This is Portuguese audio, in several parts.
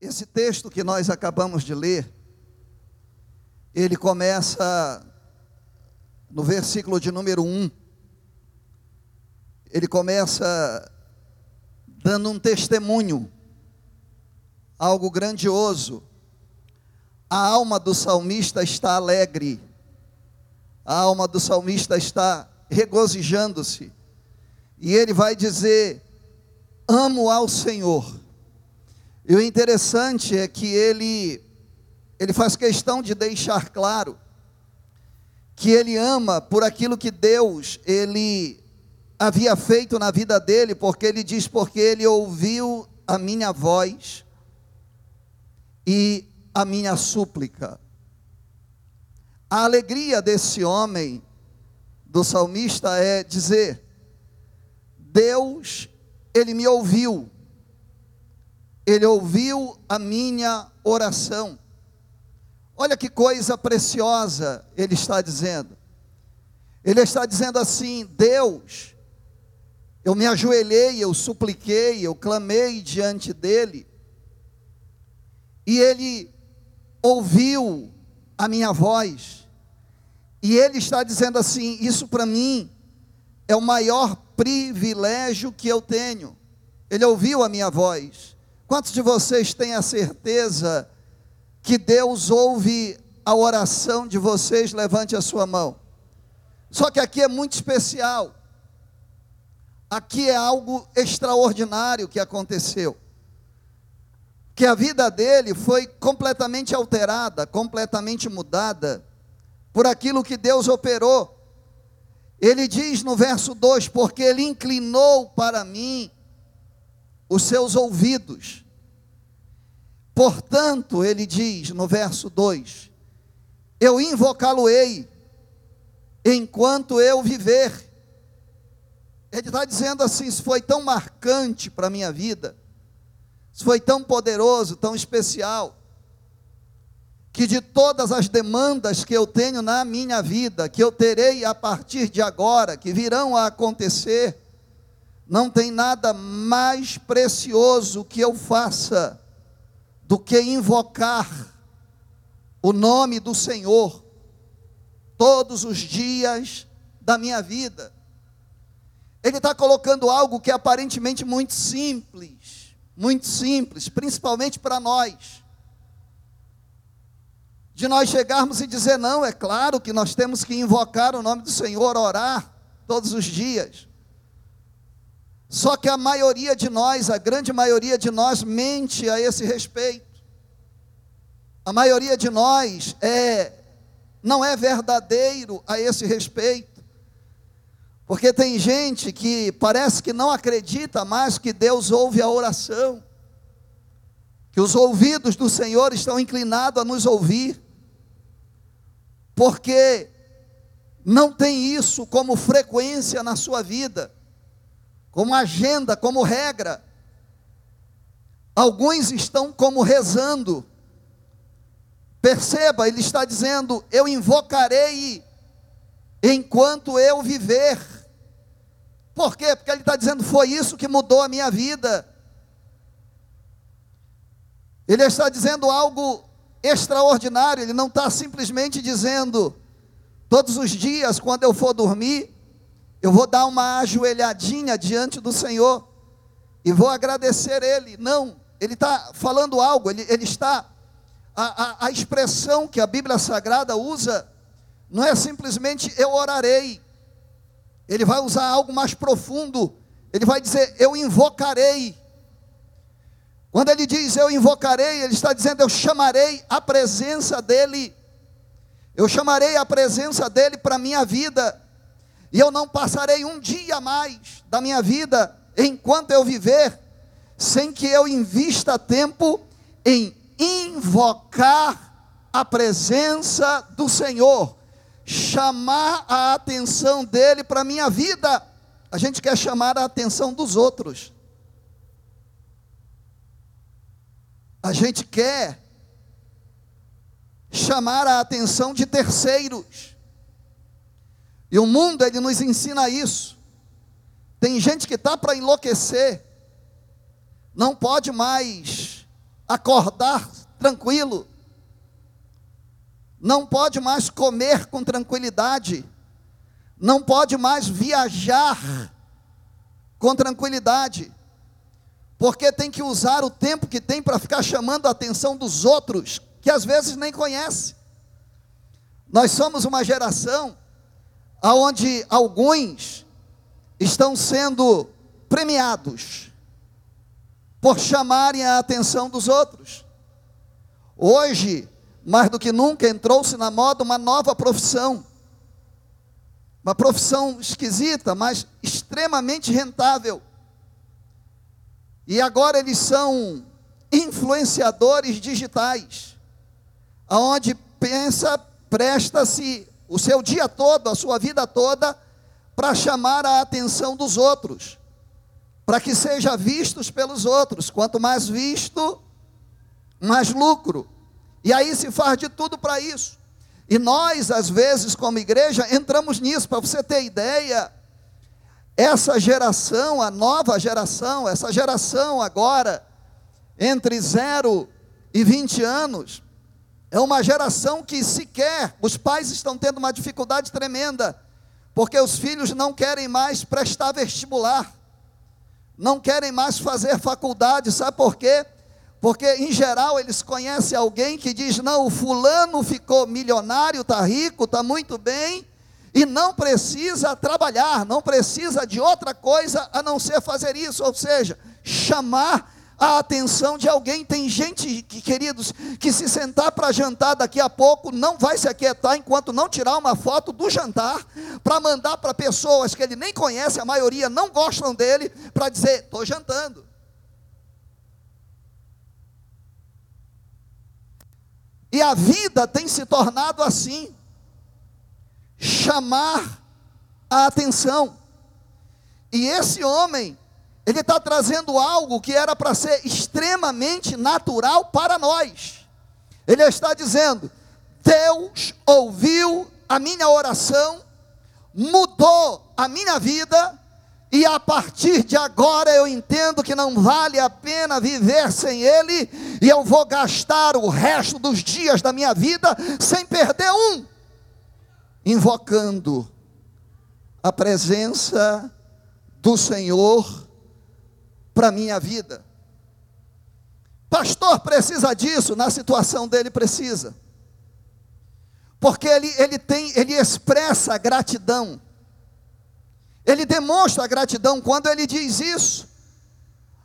Esse texto que nós acabamos de ler, ele começa no versículo de número 1. Ele começa dando um testemunho, algo grandioso. A alma do salmista está alegre, a alma do salmista está regozijando-se, e ele vai dizer: Amo ao Senhor e o interessante é que ele, ele faz questão de deixar claro que ele ama por aquilo que Deus ele havia feito na vida dele, porque ele diz porque ele ouviu a minha voz e a minha súplica. A alegria desse homem, do salmista, é dizer: Deus, ele me ouviu ele ouviu a minha oração. Olha que coisa preciosa ele está dizendo. Ele está dizendo assim: Deus, eu me ajoelhei, eu supliquei, eu clamei diante dele, e ele ouviu a minha voz, e ele está dizendo assim: Isso para mim é o maior privilégio que eu tenho. Ele ouviu a minha voz. Quantos de vocês têm a certeza que Deus ouve a oração de vocês? Levante a sua mão. Só que aqui é muito especial. Aqui é algo extraordinário que aconteceu. Que a vida dele foi completamente alterada, completamente mudada por aquilo que Deus operou. Ele diz no verso 2: Porque ele inclinou para mim os seus ouvidos. Portanto, ele diz no verso 2: Eu invocá-lo-ei enquanto eu viver. Ele está dizendo assim: isso foi tão marcante para a minha vida, isso foi tão poderoso, tão especial, que de todas as demandas que eu tenho na minha vida, que eu terei a partir de agora, que virão a acontecer, não tem nada mais precioso que eu faça do que invocar o nome do Senhor todos os dias da minha vida. Ele está colocando algo que é aparentemente muito simples, muito simples, principalmente para nós. De nós chegarmos e dizer, não, é claro que nós temos que invocar o nome do Senhor, orar todos os dias. Só que a maioria de nós, a grande maioria de nós, mente a esse respeito. A maioria de nós é não é verdadeiro a esse respeito. Porque tem gente que parece que não acredita mais que Deus ouve a oração, que os ouvidos do Senhor estão inclinados a nos ouvir, porque não tem isso como frequência na sua vida como agenda, como regra. Alguns estão como rezando. Perceba, ele está dizendo: Eu invocarei enquanto eu viver. Por quê? Porque ele está dizendo: Foi isso que mudou a minha vida. Ele está dizendo algo extraordinário, ele não está simplesmente dizendo, todos os dias, quando eu for dormir, eu vou dar uma ajoelhadinha diante do Senhor e vou agradecer Ele. Não, Ele está falando algo, Ele, ele está. A, a, a expressão que a Bíblia Sagrada usa não é simplesmente eu orarei, ele vai usar algo mais profundo, ele vai dizer eu invocarei. Quando ele diz eu invocarei, ele está dizendo eu chamarei a presença dEle, eu chamarei a presença dEle para minha vida e eu não passarei um dia mais da minha vida, enquanto eu viver, sem que eu invista tempo em invocar a presença do Senhor, chamar a atenção dele para a minha vida. A gente quer chamar a atenção dos outros. A gente quer chamar a atenção de terceiros. E o mundo, ele nos ensina isso. Tem gente que está para enlouquecer, não pode mais acordar tranquilo, não pode mais comer com tranquilidade, não pode mais viajar com tranquilidade, porque tem que usar o tempo que tem para ficar chamando a atenção dos outros, que às vezes nem conhece. Nós somos uma geração onde alguns estão sendo premiados por chamarem a atenção dos outros. Hoje, mais do que nunca, entrou-se na moda uma nova profissão. Uma profissão esquisita, mas extremamente rentável. E agora eles são influenciadores digitais, aonde pensa, presta-se o seu dia todo, a sua vida toda, para chamar a atenção dos outros, para que seja vistos pelos outros. Quanto mais visto, mais lucro. E aí se faz de tudo para isso. E nós, às vezes, como igreja, entramos nisso, para você ter ideia. Essa geração, a nova geração, essa geração agora, entre 0 e 20 anos, é uma geração que sequer, os pais estão tendo uma dificuldade tremenda, porque os filhos não querem mais prestar vestibular, não querem mais fazer faculdade, sabe por quê? Porque, em geral, eles conhecem alguém que diz: não, o fulano ficou milionário, está rico, está muito bem, e não precisa trabalhar, não precisa de outra coisa a não ser fazer isso, ou seja, chamar a atenção de alguém. Tem gente, que, queridos, que se sentar para jantar daqui a pouco não vai se aquietar enquanto não tirar uma foto do jantar para mandar para pessoas que ele nem conhece, a maioria não gostam dele, para dizer: estou jantando. E a vida tem se tornado assim chamar a atenção. E esse homem, ele está trazendo algo que era para ser extremamente natural para nós. Ele está dizendo: Deus ouviu a minha oração, mudou a minha vida e a partir de agora eu entendo que não vale a pena viver sem Ele, e eu vou gastar o resto dos dias da minha vida sem perder um, invocando a presença do Senhor para a minha vida. Pastor precisa disso, na situação dele precisa. Porque ele, ele tem, ele expressa gratidão. Ele demonstra gratidão quando ele diz isso.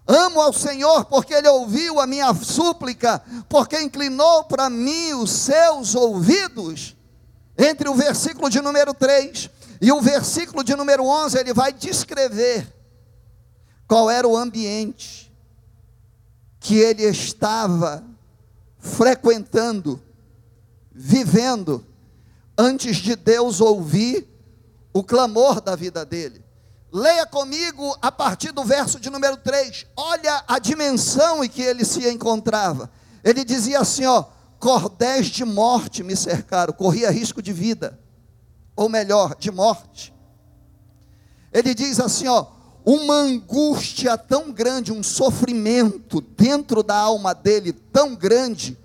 Amo ao Senhor porque Ele ouviu a minha súplica, porque inclinou para mim os seus ouvidos. Entre o versículo de número 3 e o versículo de número 11, ele vai descrever qual era o ambiente que ele estava frequentando, vivendo, antes de Deus ouvir o clamor da vida dele. Leia comigo a partir do verso de número 3. Olha a dimensão em que ele se encontrava. Ele dizia assim: ó, cordéis de morte me cercaram, corria risco de vida, ou melhor, de morte. Ele diz assim, ó, uma angústia tão grande, um sofrimento dentro da alma dele tão grande,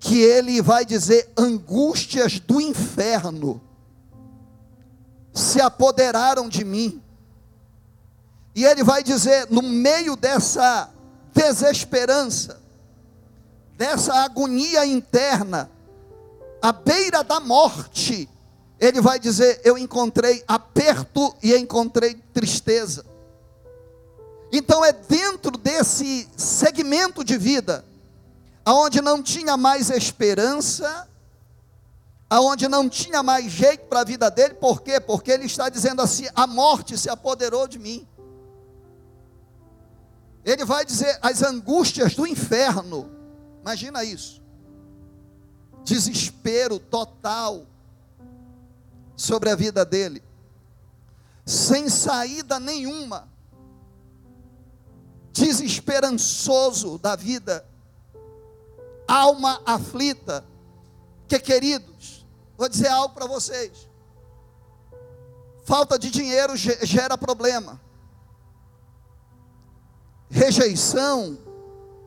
que ele vai dizer angústias do inferno se apoderaram de mim. E ele vai dizer, no meio dessa desesperança, dessa agonia interna, à beira da morte, ele vai dizer: Eu encontrei aperto e encontrei tristeza. Então é dentro desse segmento de vida, aonde não tinha mais esperança, aonde não tinha mais jeito para a vida dele, por quê? Porque ele está dizendo assim: a morte se apoderou de mim. Ele vai dizer as angústias do inferno. Imagina isso. Desespero total sobre a vida dele. Sem saída nenhuma. Desesperançoso da vida. Alma aflita. Que queridos, Vou dizer algo para vocês. Falta de dinheiro gera problema. Rejeição,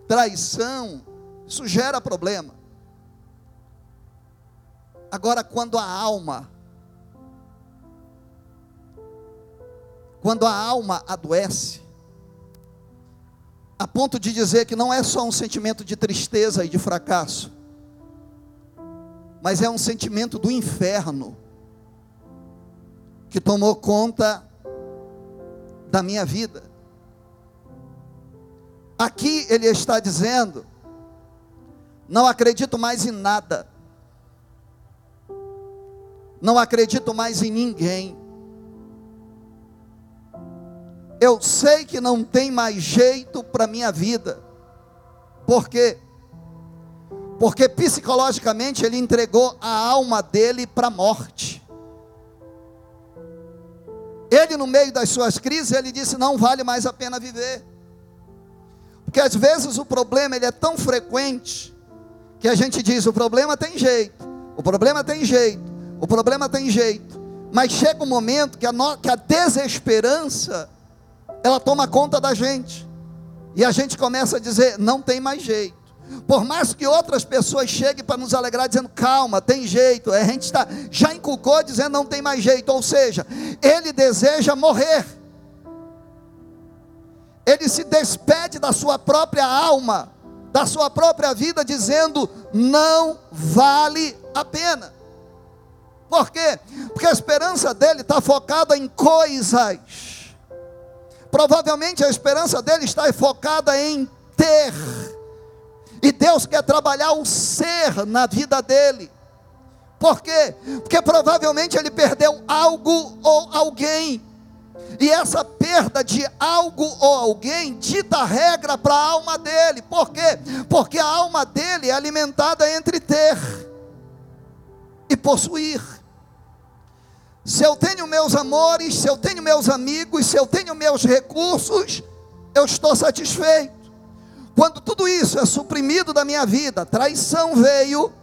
traição, Isso gera problema. Agora, quando a alma, quando a alma adoece, a ponto de dizer que não é só um sentimento de tristeza e de fracasso, mas é um sentimento do inferno que tomou conta da minha vida. Aqui ele está dizendo: não acredito mais em nada, não acredito mais em ninguém. Eu sei que não tem mais jeito para minha vida, porque porque psicologicamente ele entregou a alma dele para a morte. Ele, no meio das suas crises, ele disse: não vale mais a pena viver. Porque às vezes o problema ele é tão frequente que a gente diz: o problema tem jeito, o problema tem jeito, o problema tem jeito. Mas chega um momento que a, no, que a desesperança ela toma conta da gente. E a gente começa a dizer: não tem mais jeito. Por mais que outras pessoas cheguem para nos alegrar, dizendo, calma, tem jeito, a gente está, já inculcou dizendo não tem mais jeito, ou seja, ele deseja morrer, ele se despede da sua própria alma, da sua própria vida, dizendo, não vale a pena. Por quê? Porque a esperança dele está focada em coisas. Provavelmente a esperança dele está focada em ter e Deus quer trabalhar o ser na vida dele. Por quê? Porque provavelmente ele perdeu algo ou alguém. E essa perda de algo ou alguém dita regra para a alma dele. Por quê? Porque a alma dele é alimentada entre ter e possuir. Se eu tenho meus amores, se eu tenho meus amigos, se eu tenho meus recursos, eu estou satisfeito. Quando tudo isso é suprimido da minha vida, traição veio,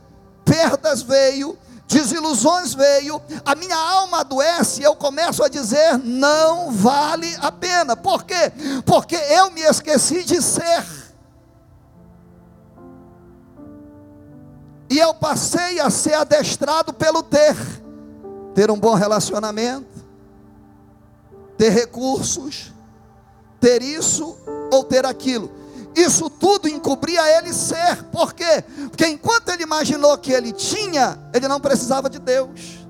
perdas veio, desilusões veio, a minha alma adoece e eu começo a dizer: não vale a pena. Por quê? Porque eu me esqueci de ser. E eu passei a ser adestrado pelo ter. Ter um bom relacionamento, ter recursos, ter isso ou ter aquilo isso tudo encobria ele ser. Por quê? Porque enquanto ele imaginou que ele tinha, ele não precisava de Deus.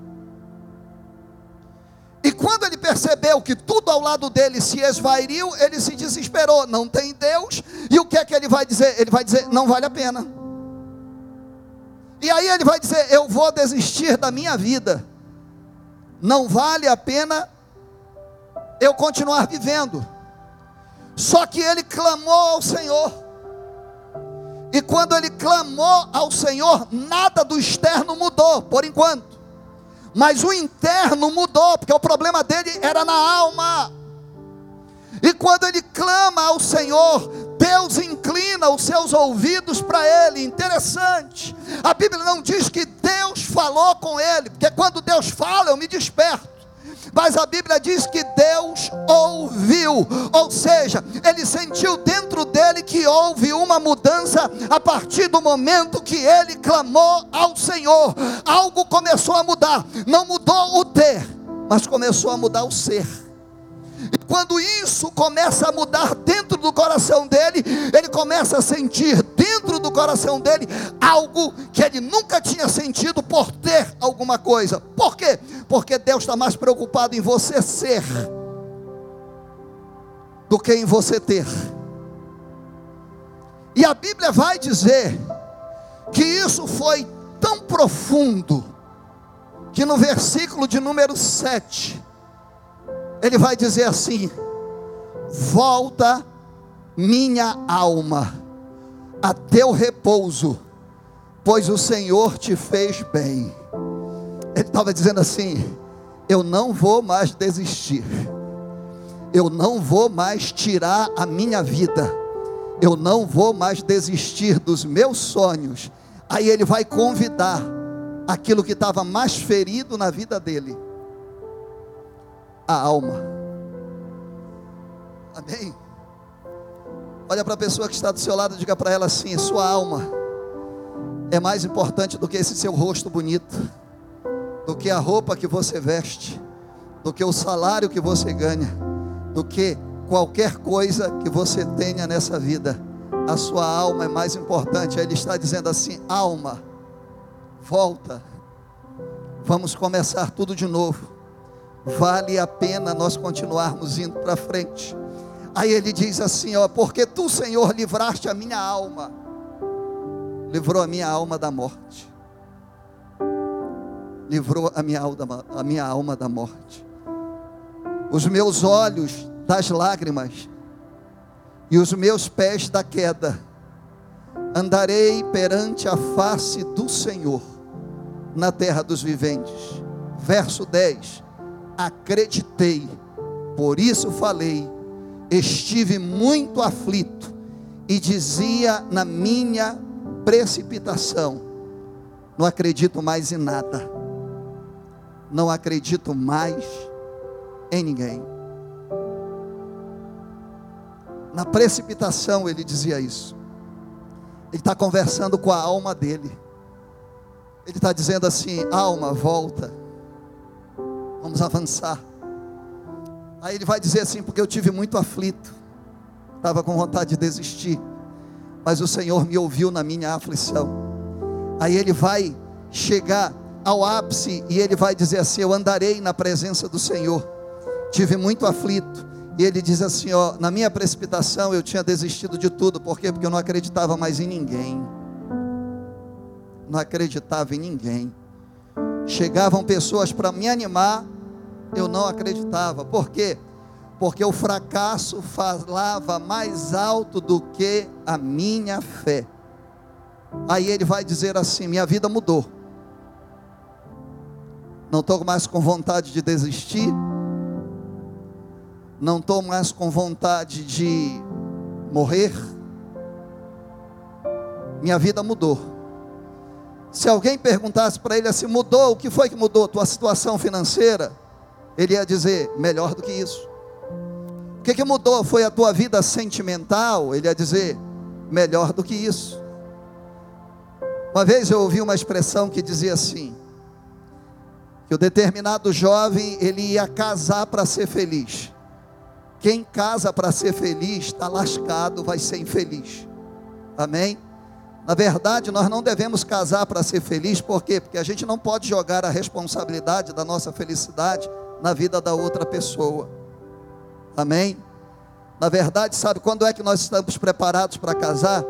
E quando ele percebeu que tudo ao lado dele se esvairiu, ele se desesperou. Não tem Deus. E o que é que ele vai dizer? Ele vai dizer: não vale a pena. E aí ele vai dizer: eu vou desistir da minha vida. Não vale a pena eu continuar vivendo. Só que ele clamou ao Senhor. E quando ele clamou ao Senhor, nada do externo mudou, por enquanto. Mas o interno mudou, porque o problema dele era na alma. E quando ele clama ao Senhor, Deus inclina os seus ouvidos para ele. Interessante. A Bíblia não diz que Deus falou com ele, porque quando Deus fala, eu me desperto mas a Bíblia diz que Deus ouviu, ou seja, ele sentiu dentro dele que houve uma mudança a partir do momento que ele clamou ao Senhor. Algo começou a mudar, não mudou o ter, mas começou a mudar o ser. Quando isso começa a mudar dentro do coração dele, ele começa a sentir dentro do coração dele algo que ele nunca tinha sentido por ter alguma coisa. Por quê? Porque Deus está mais preocupado em você ser do que em você ter. E a Bíblia vai dizer que isso foi tão profundo que no versículo de número 7 ele vai dizer assim: Volta minha alma a teu repouso, pois o Senhor te fez bem. Ele estava dizendo assim: Eu não vou mais desistir, eu não vou mais tirar a minha vida, eu não vou mais desistir dos meus sonhos. Aí ele vai convidar aquilo que estava mais ferido na vida dele a alma. Amém? Olha para a pessoa que está do seu lado e diga para ela assim: sua alma é mais importante do que esse seu rosto bonito, do que a roupa que você veste, do que o salário que você ganha, do que qualquer coisa que você tenha nessa vida. A sua alma é mais importante. Ele está dizendo assim: alma, volta, vamos começar tudo de novo. Vale a pena nós continuarmos indo para frente. Aí ele diz assim: ó, porque tu, Senhor, livraste a minha alma livrou a minha alma da morte. Livrou a minha alma, a minha alma da morte. Os meus olhos das lágrimas e os meus pés da queda. Andarei perante a face do Senhor na terra dos viventes. Verso 10. Acreditei, por isso falei, estive muito aflito e dizia na minha precipitação. Não acredito mais em nada. Não acredito mais em ninguém. Na precipitação ele dizia isso. Ele está conversando com a alma dele. Ele está dizendo assim: alma, volta. Vamos avançar. Aí ele vai dizer assim: porque eu tive muito aflito. Estava com vontade de desistir mas o Senhor me ouviu na minha aflição. Aí ele vai chegar ao ápice e ele vai dizer assim: Eu andarei na presença do Senhor. Tive muito aflito. E ele diz assim: ó, na minha precipitação eu tinha desistido de tudo, por quê? Porque eu não acreditava mais em ninguém. Não acreditava em ninguém. Chegavam pessoas para me animar, eu não acreditava. Por quê? porque o fracasso falava mais alto do que a minha fé. Aí ele vai dizer assim: minha vida mudou. Não estou mais com vontade de desistir. Não estou mais com vontade de morrer. Minha vida mudou. Se alguém perguntasse para ele assim: mudou, o que foi que mudou? Tua situação financeira? Ele ia dizer: melhor do que isso que, que mudou? Foi a tua vida sentimental? Ele ia dizer, melhor do que isso. Uma vez eu ouvi uma expressão que dizia assim: que o determinado jovem ele ia casar para ser feliz. Quem casa para ser feliz está lascado, vai ser infeliz. Amém? Na verdade, nós não devemos casar para ser feliz, por quê? Porque a gente não pode jogar a responsabilidade da nossa felicidade na vida da outra pessoa. Amém? Na verdade, sabe quando é que nós estamos preparados para casar?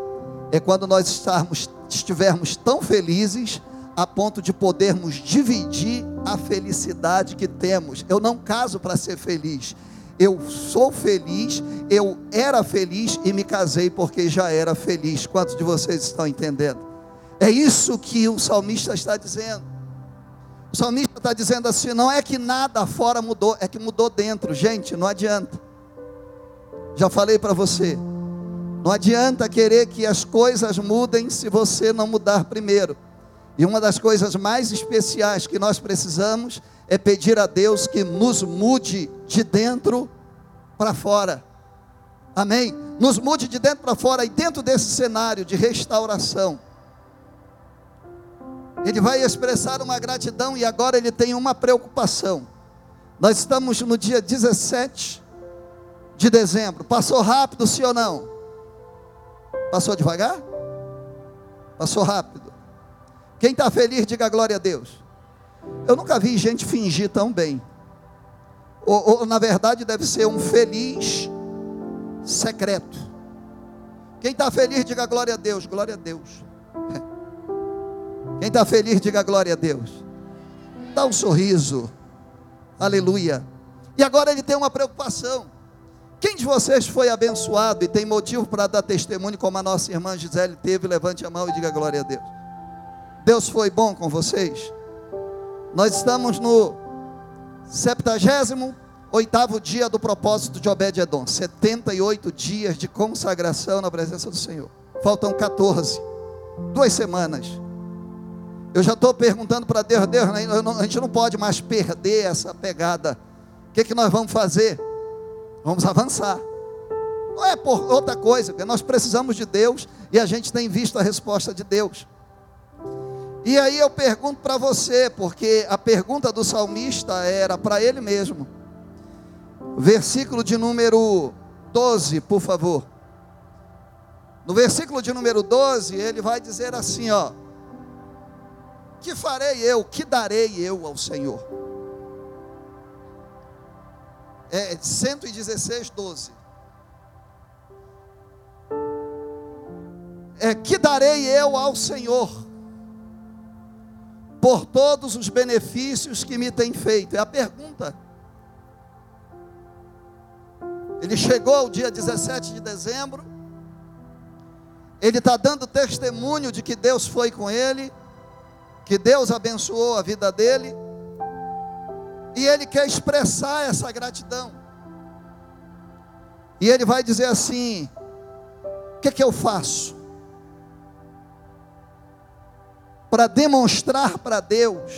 É quando nós estarmos, estivermos tão felizes a ponto de podermos dividir a felicidade que temos. Eu não caso para ser feliz. Eu sou feliz, eu era feliz e me casei porque já era feliz. Quantos de vocês estão entendendo? É isso que o salmista está dizendo. O salmista está dizendo assim: não é que nada fora mudou, é que mudou dentro. Gente, não adianta. Já falei para você. Não adianta querer que as coisas mudem se você não mudar primeiro. E uma das coisas mais especiais que nós precisamos é pedir a Deus que nos mude de dentro para fora. Amém? Nos mude de dentro para fora e dentro desse cenário de restauração ele vai expressar uma gratidão e agora ele tem uma preocupação. Nós estamos no dia 17 de dezembro. Passou rápido, sim ou não? Passou devagar? Passou rápido. Quem está feliz, diga glória a Deus. Eu nunca vi gente fingir tão bem. Ou, ou na verdade deve ser um feliz secreto. Quem está feliz, diga glória a Deus. Glória a Deus. Quem está feliz, diga glória a Deus. Dá um sorriso. Aleluia. E agora ele tem uma preocupação. Quem de vocês foi abençoado e tem motivo para dar testemunho, como a nossa irmã Gisele teve? Levante a mão e diga glória a Deus. Deus foi bom com vocês? Nós estamos no 78 dia do propósito de Obed-Edom. 78 dias de consagração na presença do Senhor. Faltam 14. Duas semanas. Eu já estou perguntando para Deus, Deus, a gente não pode mais perder essa pegada. O que, que nós vamos fazer? Vamos avançar. Não é por outra coisa, porque nós precisamos de Deus e a gente tem visto a resposta de Deus. E aí eu pergunto para você, porque a pergunta do salmista era para ele mesmo. Versículo de número 12, por favor. No versículo de número 12, ele vai dizer assim, ó: Que farei eu? Que darei eu ao Senhor? É 116, 12. É que darei eu ao Senhor? por todos os benefícios que me tem feito? É a pergunta. Ele chegou ao dia 17 de dezembro, ele está dando testemunho de que Deus foi com ele, que Deus abençoou a vida dele, e ele quer expressar essa gratidão. E ele vai dizer assim: o que, que eu faço? para demonstrar para Deus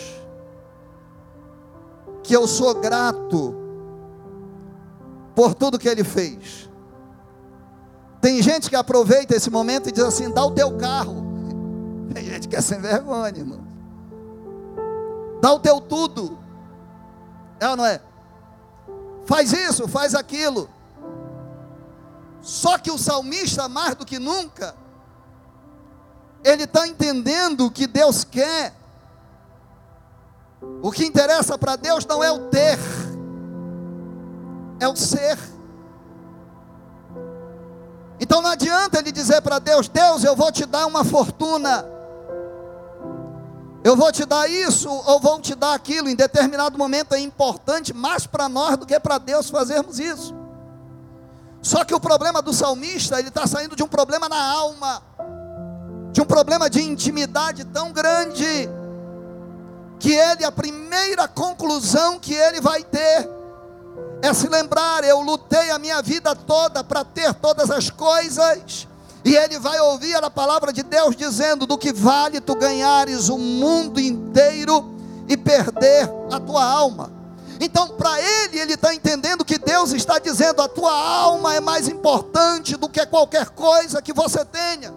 que eu sou grato por tudo que Ele fez. Tem gente que aproveita esse momento e diz assim: dá o teu carro. Tem gente que é sem vergonha, irmão. Dá o teu tudo. É ou não é? Faz isso, faz aquilo. Só que o salmista, mais do que nunca, ele está entendendo o que Deus quer. O que interessa para Deus não é o ter, é o ser. Então não adianta ele dizer para Deus: Deus, eu vou te dar uma fortuna, eu vou te dar isso ou vou te dar aquilo. Em determinado momento é importante mais para nós do que para Deus fazermos isso. Só que o problema do salmista, ele está saindo de um problema na alma de um problema de intimidade tão grande, que ele, a primeira conclusão que ele vai ter, é se lembrar: eu lutei a minha vida toda para ter todas as coisas, e ele vai ouvir a palavra de Deus dizendo: do que vale tu ganhares o mundo inteiro e perder a tua alma. Então, para ele, ele está entendendo que Deus está dizendo: a tua alma é mais importante do que qualquer coisa que você tenha.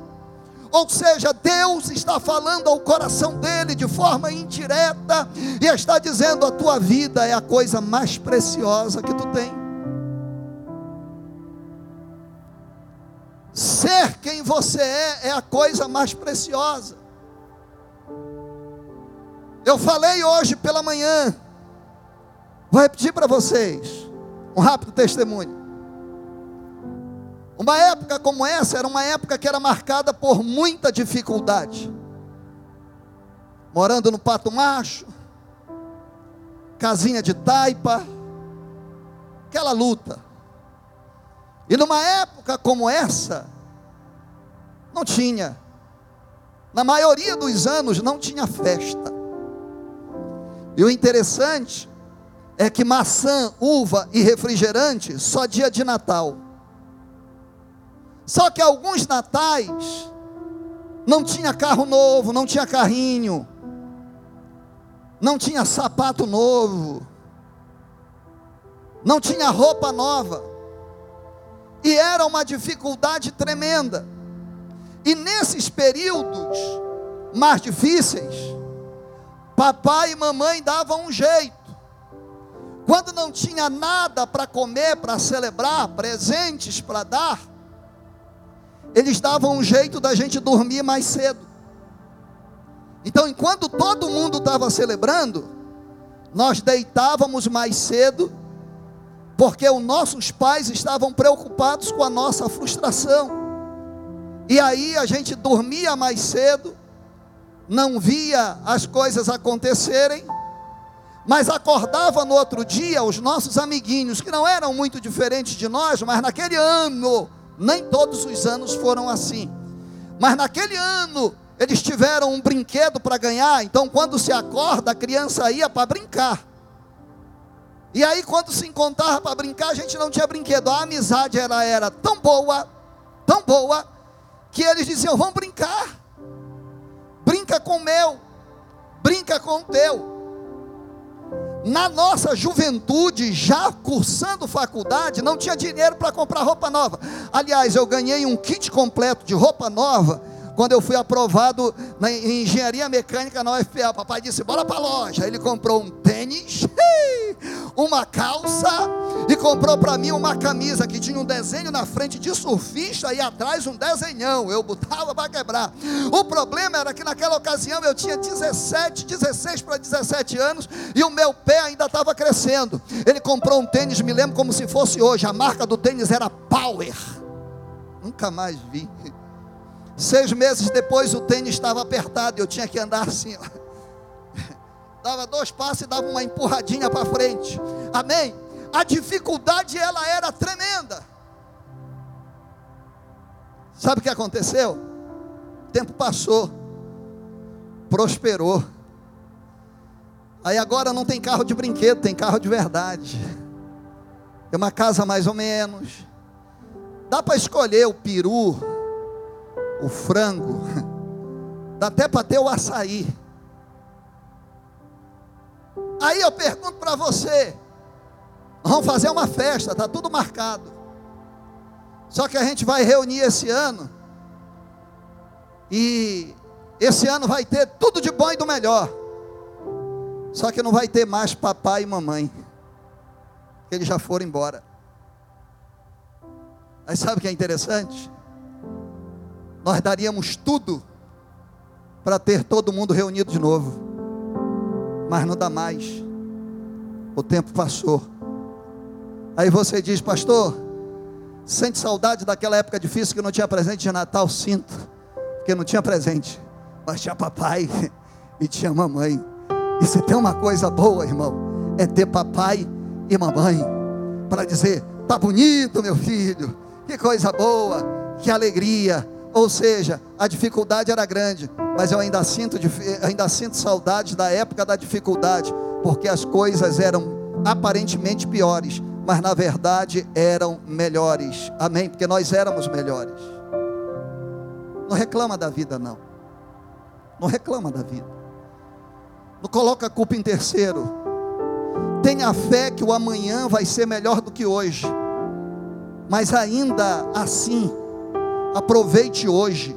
Ou seja, Deus está falando ao coração dele de forma indireta e está dizendo: a tua vida é a coisa mais preciosa que tu tem. Ser quem você é é a coisa mais preciosa. Eu falei hoje pela manhã, vou repetir para vocês, um rápido testemunho. Uma época como essa era uma época que era marcada por muita dificuldade. Morando no Pato Macho, casinha de taipa, aquela luta. E numa época como essa, não tinha, na maioria dos anos, não tinha festa. E o interessante é que maçã, uva e refrigerante só dia de Natal. Só que alguns natais não tinha carro novo, não tinha carrinho, não tinha sapato novo, não tinha roupa nova. E era uma dificuldade tremenda. E nesses períodos mais difíceis, papai e mamãe davam um jeito. Quando não tinha nada para comer, para celebrar, presentes para dar, eles davam um jeito da gente dormir mais cedo. Então, enquanto todo mundo estava celebrando, nós deitávamos mais cedo, porque os nossos pais estavam preocupados com a nossa frustração. E aí a gente dormia mais cedo, não via as coisas acontecerem, mas acordava no outro dia os nossos amiguinhos, que não eram muito diferentes de nós, mas naquele ano nem todos os anos foram assim. Mas naquele ano, eles tiveram um brinquedo para ganhar. Então, quando se acorda, a criança ia para brincar. E aí, quando se encontrava para brincar, a gente não tinha brinquedo. A amizade era, tão boa, tão boa, que eles diziam: Vamos brincar. Brinca com o meu, brinca com o teu na nossa juventude, já cursando faculdade, não tinha dinheiro para comprar roupa nova. Aliás, eu ganhei um kit completo de roupa nova Quando eu fui aprovado na, em engenharia mecânica na UFPA, papai disse: bora para a loja. Ele comprou um tênis, uma calça e comprou para mim uma camisa que tinha um desenho na frente de surfista e atrás um desenhão. Eu botava para quebrar. O problema era que naquela ocasião eu tinha 17, 16 para 17 anos e o meu pé ainda estava crescendo. Ele comprou um tênis, me lembro como se fosse hoje. A marca do tênis era Power. Nunca mais vi. Seis meses depois o tênis estava apertado, eu tinha que andar assim, ó. Dava dois passos e dava uma empurradinha para frente. Amém? A dificuldade ela era tremenda. Sabe o que aconteceu? O tempo passou, prosperou. Aí agora não tem carro de brinquedo, tem carro de verdade. Tem uma casa mais ou menos. Dá para escolher o peru, o frango, dá até para ter o açaí. Aí eu pergunto para você: vamos fazer uma festa, está tudo marcado. Só que a gente vai reunir esse ano, e esse ano vai ter tudo de bom e do melhor. Só que não vai ter mais papai e mamãe, eles já foram embora. Mas sabe o que é interessante? Nós daríamos tudo para ter todo mundo reunido de novo, mas não dá mais, o tempo passou. Aí você diz, pastor, sente saudade daquela época difícil que não tinha presente de Natal? Sinto, porque não tinha presente, mas tinha papai e tinha mamãe. E se tem uma coisa boa, irmão, é ter papai e mamãe para dizer: tá bonito, meu filho, que coisa boa, que alegria, ou seja, a dificuldade era grande, mas eu ainda sinto, ainda sinto saudade da época da dificuldade, porque as coisas eram aparentemente piores, mas na verdade eram melhores. Amém? Porque nós éramos melhores. Não reclama da vida, não. Não reclama da vida. Não coloca a culpa em terceiro. Tenha fé que o amanhã vai ser melhor do que hoje. Mas ainda assim, Aproveite hoje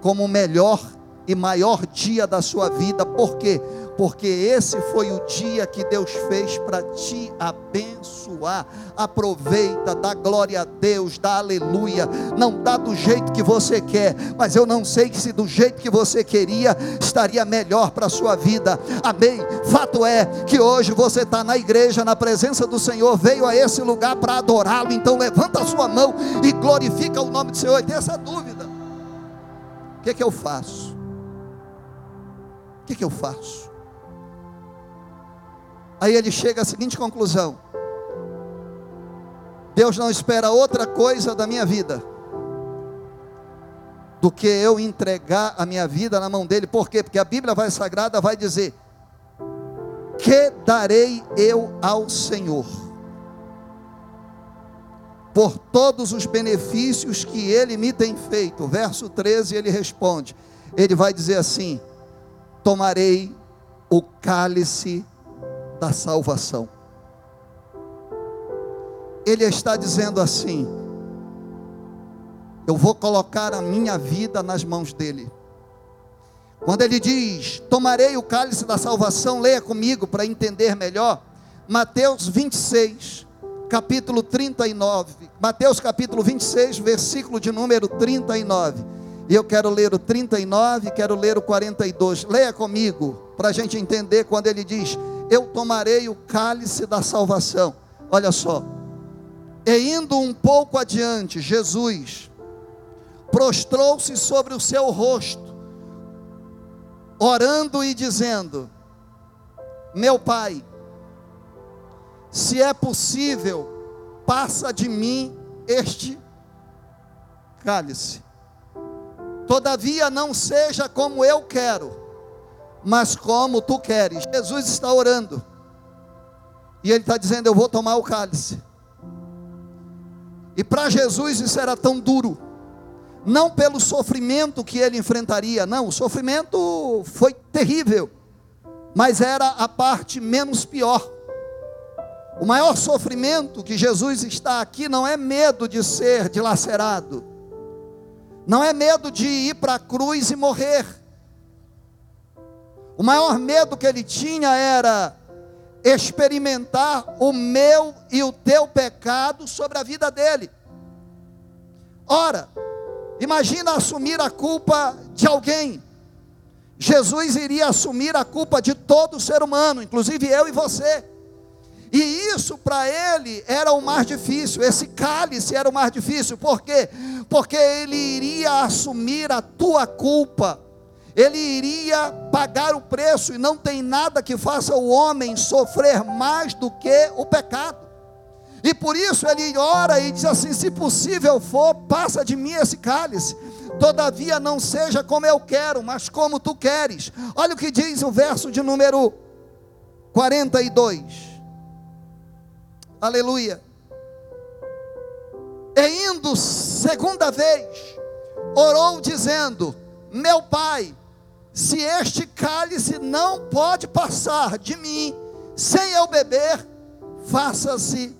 como o melhor e maior dia da sua vida, por quê? Porque esse foi o dia que Deus fez para te abençoar. Aproveita, dá glória a Deus, dá aleluia. Não dá do jeito que você quer, mas eu não sei se do jeito que você queria estaria melhor para a sua vida. Amém. Fato é que hoje você está na igreja, na presença do Senhor, veio a esse lugar para adorá-lo. Então levanta a sua mão e glorifica o nome do Senhor. E tem essa dúvida: o que, é que eu faço? O que, que eu faço? Aí ele chega à seguinte conclusão: Deus não espera outra coisa da minha vida do que eu entregar a minha vida na mão dele. Por quê? Porque a Bíblia vai sagrada vai dizer: "Que darei eu ao Senhor por todos os benefícios que ele me tem feito?" Verso 13 ele responde. Ele vai dizer assim: tomarei o cálice da salvação. Ele está dizendo assim: eu vou colocar a minha vida nas mãos dele. Quando ele diz: Tomarei o cálice da salvação, leia comigo para entender melhor. Mateus 26, capítulo 39. Mateus capítulo 26, versículo de número 39. E eu quero ler o 39, quero ler o 42. Leia comigo, para a gente entender quando ele diz: Eu tomarei o cálice da salvação. Olha só. E indo um pouco adiante, Jesus prostrou-se sobre o seu rosto, orando e dizendo: Meu Pai, se é possível, passa de mim este cálice. Todavia não seja como eu quero, mas como tu queres. Jesus está orando. E ele está dizendo: Eu vou tomar o cálice. E para Jesus isso era tão duro. Não pelo sofrimento que ele enfrentaria, não, o sofrimento foi terrível, mas era a parte menos pior. O maior sofrimento que Jesus está aqui não é medo de ser dilacerado, não é medo de ir para a cruz e morrer. O maior medo que ele tinha era experimentar o meu e o teu pecado sobre a vida dele. Ora, imagina assumir a culpa de alguém. Jesus iria assumir a culpa de todo ser humano, inclusive eu e você. E isso para ele era o mais difícil, esse cálice era o mais difícil, por quê? Porque ele iria assumir a tua culpa, ele iria pagar o preço, e não tem nada que faça o homem sofrer mais do que o pecado. E por isso ele ora e diz assim: se possível for, passa de mim esse cálice. Todavia não seja como eu quero, mas como tu queres. Olha o que diz o verso de número 42. Aleluia. E indo segunda vez, orou dizendo: Meu pai, se este cálice não pode passar de mim sem eu beber, faça-se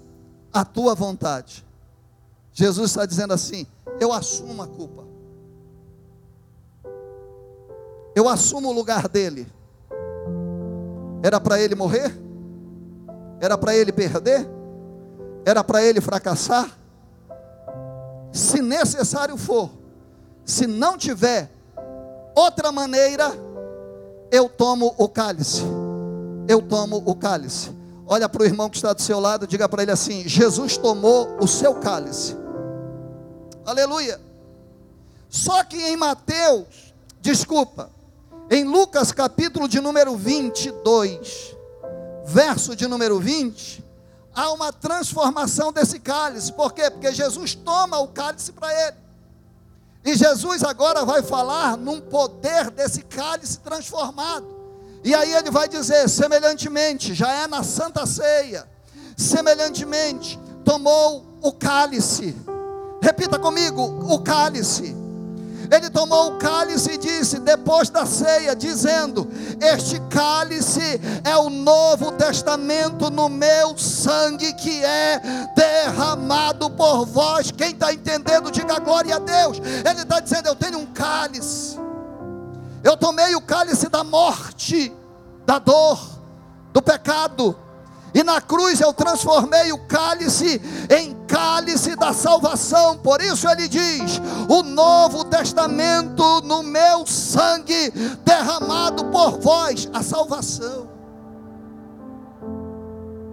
a tua vontade. Jesus está dizendo assim: Eu assumo a culpa. Eu assumo o lugar dele. Era para ele morrer? Era para ele perder? Era para ele fracassar? Se necessário for, se não tiver outra maneira, eu tomo o cálice. Eu tomo o cálice. Olha para o irmão que está do seu lado, diga para ele assim: Jesus tomou o seu cálice. Aleluia. Só que em Mateus, desculpa, em Lucas capítulo de número 22, verso de número 20, há uma transformação desse cálice. Por quê? Porque Jesus toma o cálice para ele. E Jesus agora vai falar num poder desse cálice transformado. E aí ele vai dizer: semelhantemente, já é na Santa Ceia, semelhantemente, tomou o cálice. Repita comigo: o cálice. Ele tomou o cálice e disse, depois da ceia, dizendo: Este cálice é o novo testamento no meu sangue que é derramado por vós. Quem está entendendo, diga glória a Deus. Ele está dizendo: Eu tenho um cálice. Eu tomei o cálice da morte, da dor, do pecado e na cruz eu transformei o cálice em cálice da salvação. Por isso ele diz: o Novo Testamento no meu sangue derramado por vós, a salvação.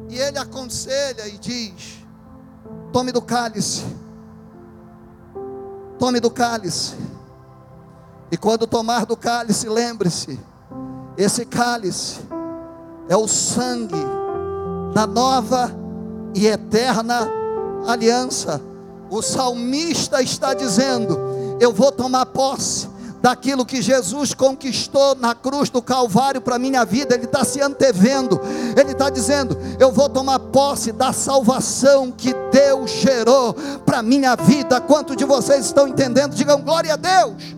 E ele aconselha e diz: tome do cálice, tome do cálice. E quando tomar do cálice, lembre-se: esse cálice é o sangue na nova e eterna aliança. O salmista está dizendo: Eu vou tomar posse daquilo que Jesus conquistou na cruz do Calvário para a minha vida, Ele está se antevendo, Ele está dizendo: Eu vou tomar posse da salvação que Deus gerou para a minha vida. Quanto de vocês estão entendendo? Digam glória a Deus.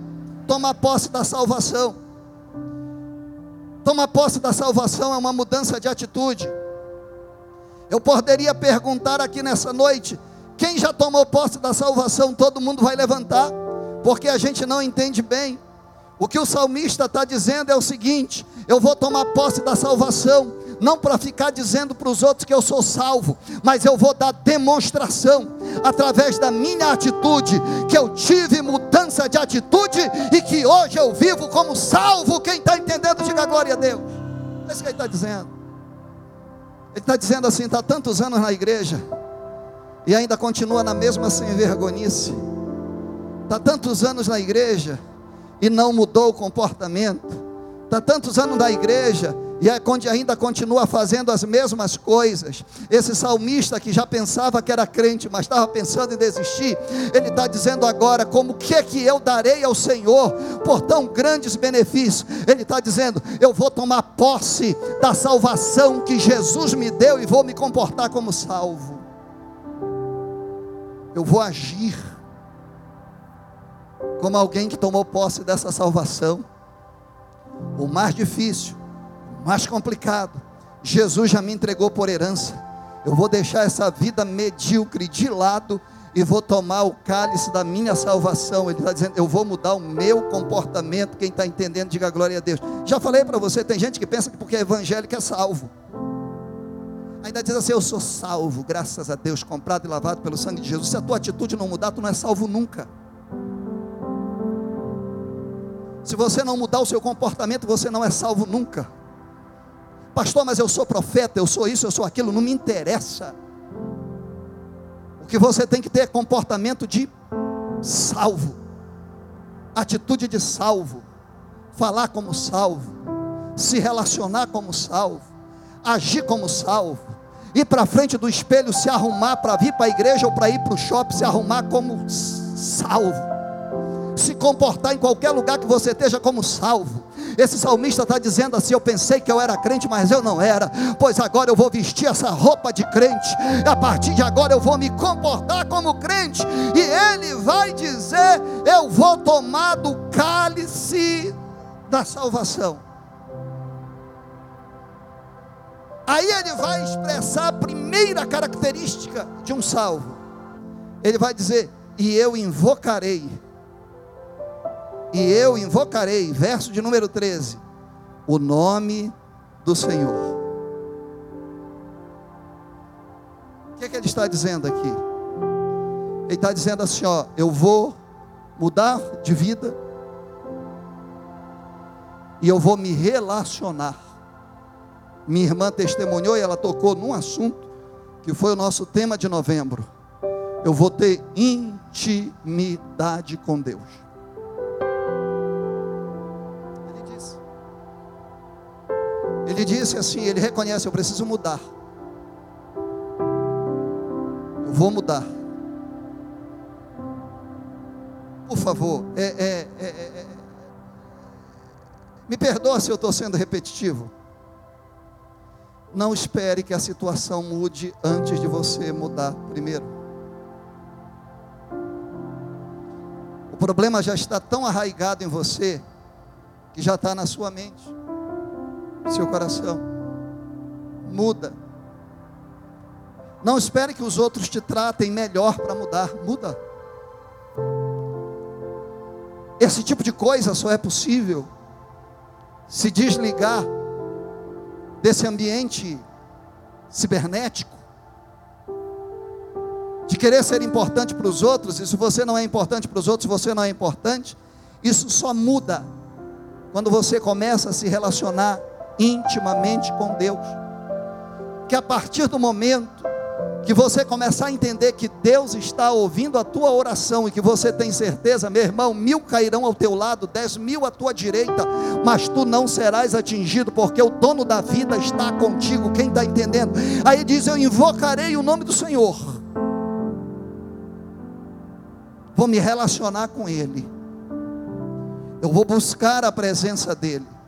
Tomar posse da salvação. Tomar posse da salvação é uma mudança de atitude. Eu poderia perguntar aqui nessa noite: quem já tomou posse da salvação? Todo mundo vai levantar, porque a gente não entende bem. O que o salmista está dizendo é o seguinte: eu vou tomar posse da salvação, não para ficar dizendo para os outros que eu sou salvo, mas eu vou dar demonstração, através da minha atitude, que eu tive mudança de atitude e que hoje eu vivo como salvo. Quem está entendendo, diga glória a Deus. É isso que ele está dizendo. Ele está dizendo assim: está tantos anos na igreja e ainda continua na mesma sem vergonhice. Está tantos anos na igreja e não mudou o comportamento. Está tantos anos na igreja e é ainda continua fazendo as mesmas coisas. Esse salmista que já pensava que era crente, mas estava pensando em desistir, ele está dizendo agora: como que é que eu darei ao Senhor por tão grandes benefícios? Ele está dizendo: eu vou tomar posse da salvação que Jesus me deu e vou me comportar como salvo. Eu vou agir como alguém que tomou posse dessa salvação. O mais difícil mais complicado. Jesus já me entregou por herança. Eu vou deixar essa vida medíocre de lado e vou tomar o cálice da minha salvação. Ele está dizendo, eu vou mudar o meu comportamento. Quem está entendendo, diga glória a Deus. Já falei para você, tem gente que pensa que porque é evangélico é salvo. Ainda diz assim: Eu sou salvo, graças a Deus, comprado e lavado pelo sangue de Jesus. Se a tua atitude não mudar, tu não é salvo nunca. Se você não mudar o seu comportamento, você não é salvo nunca. Pastor, mas eu sou profeta, eu sou isso, eu sou aquilo, não me interessa. O que você tem que ter é comportamento de salvo, atitude de salvo, falar como salvo, se relacionar como salvo, agir como salvo, ir para frente do espelho, se arrumar para vir para a igreja ou para ir para o shopping, se arrumar como salvo se comportar em qualquer lugar que você esteja como salvo. Esse salmista está dizendo assim: Eu pensei que eu era crente, mas eu não era. Pois agora eu vou vestir essa roupa de crente. A partir de agora eu vou me comportar como crente. E ele vai dizer: Eu vou tomar do cálice da salvação. Aí ele vai expressar a primeira característica de um salvo. Ele vai dizer: E eu invocarei e eu invocarei, verso de número 13, o nome do Senhor. O que, é que ele está dizendo aqui? Ele está dizendo assim: ó, eu vou mudar de vida e eu vou me relacionar. Minha irmã testemunhou e ela tocou num assunto que foi o nosso tema de novembro. Eu vou ter intimidade com Deus. Ele disse assim: ele reconhece, eu preciso mudar. Eu vou mudar. Por favor, é, é, é, é me perdoa se eu estou sendo repetitivo. Não espere que a situação mude antes de você mudar primeiro. O problema já está tão arraigado em você que já está na sua mente seu coração. Muda. Não espere que os outros te tratem melhor para mudar. Muda. Esse tipo de coisa só é possível se desligar desse ambiente cibernético, de querer ser importante para os outros, e se você não é importante para os outros, você não é importante, isso só muda quando você começa a se relacionar intimamente com Deus. Que a partir do momento que você começar a entender que Deus está ouvindo a tua oração e que você tem certeza, meu irmão, mil cairão ao teu lado, dez mil à tua direita, mas tu não serás atingido, porque o dono da vida está contigo. Quem está entendendo? Aí diz: Eu invocarei o nome do Senhor, vou me relacionar com Ele, eu vou buscar a presença dEle.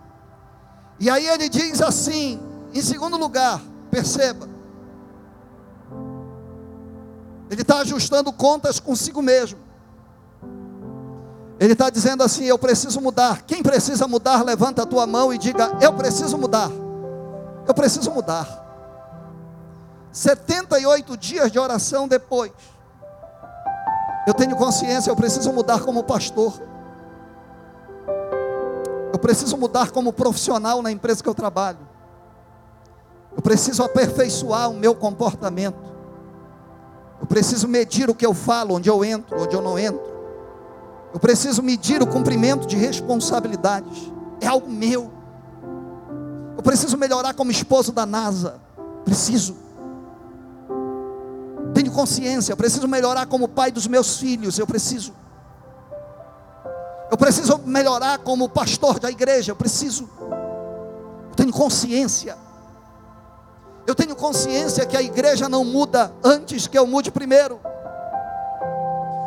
E aí ele diz assim, em segundo lugar, perceba, ele está ajustando contas consigo mesmo. Ele está dizendo assim: Eu preciso mudar. Quem precisa mudar, levanta a tua mão e diga: Eu preciso mudar. Eu preciso mudar. 78 dias de oração depois, eu tenho consciência, eu preciso mudar como pastor preciso mudar como profissional na empresa que eu trabalho. Eu preciso aperfeiçoar o meu comportamento. Eu preciso medir o que eu falo, onde eu entro, onde eu não entro. Eu preciso medir o cumprimento de responsabilidades. É algo meu. Eu preciso melhorar como esposo da NASA. Preciso. Tenho consciência. Eu preciso melhorar como pai dos meus filhos. Eu preciso. Eu preciso melhorar como pastor da igreja. Eu preciso. Eu tenho consciência. Eu tenho consciência que a igreja não muda antes que eu mude primeiro.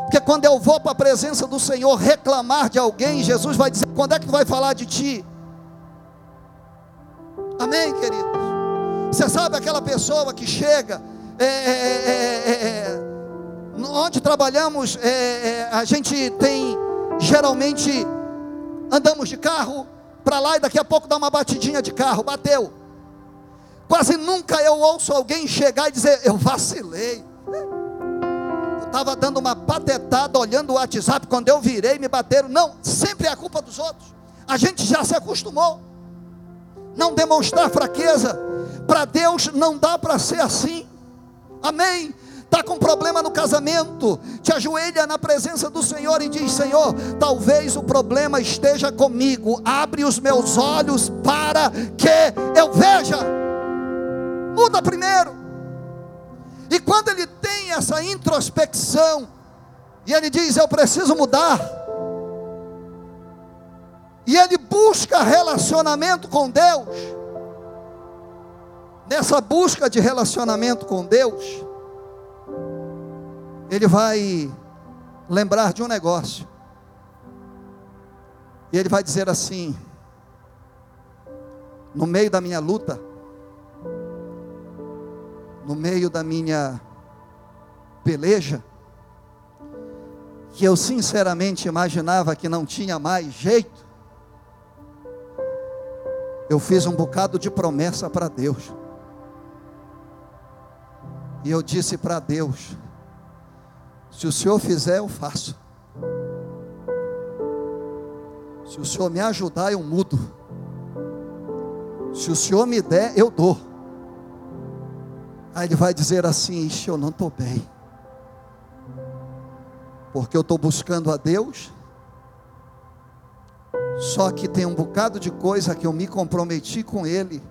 Porque quando eu vou para a presença do Senhor reclamar de alguém, Jesus vai dizer: quando é que tu vai falar de ti? Amém, queridos? Você sabe aquela pessoa que chega, é, é, é, onde trabalhamos, a gente tem Geralmente andamos de carro para lá e daqui a pouco dá uma batidinha de carro, bateu. Quase nunca eu ouço alguém chegar e dizer: Eu vacilei. estava dando uma patetada olhando o WhatsApp, quando eu virei, me bateram. Não, sempre é a culpa dos outros. A gente já se acostumou. Não demonstrar fraqueza. Para Deus não dá para ser assim. Amém está com problema no casamento, te ajoelha na presença do Senhor e diz: Senhor, talvez o problema esteja comigo, abre os meus olhos para que eu veja. Muda primeiro. E quando ele tem essa introspecção, e ele diz: Eu preciso mudar, e ele busca relacionamento com Deus, nessa busca de relacionamento com Deus, ele vai lembrar de um negócio. E ele vai dizer assim: no meio da minha luta, no meio da minha peleja, que eu sinceramente imaginava que não tinha mais jeito, eu fiz um bocado de promessa para Deus. E eu disse para Deus: se o Senhor fizer, eu faço. Se o Senhor me ajudar, eu mudo. Se o Senhor me der, eu dou. Aí ele vai dizer assim: Ixi, eu não estou bem. Porque eu estou buscando a Deus. Só que tem um bocado de coisa que eu me comprometi com Ele.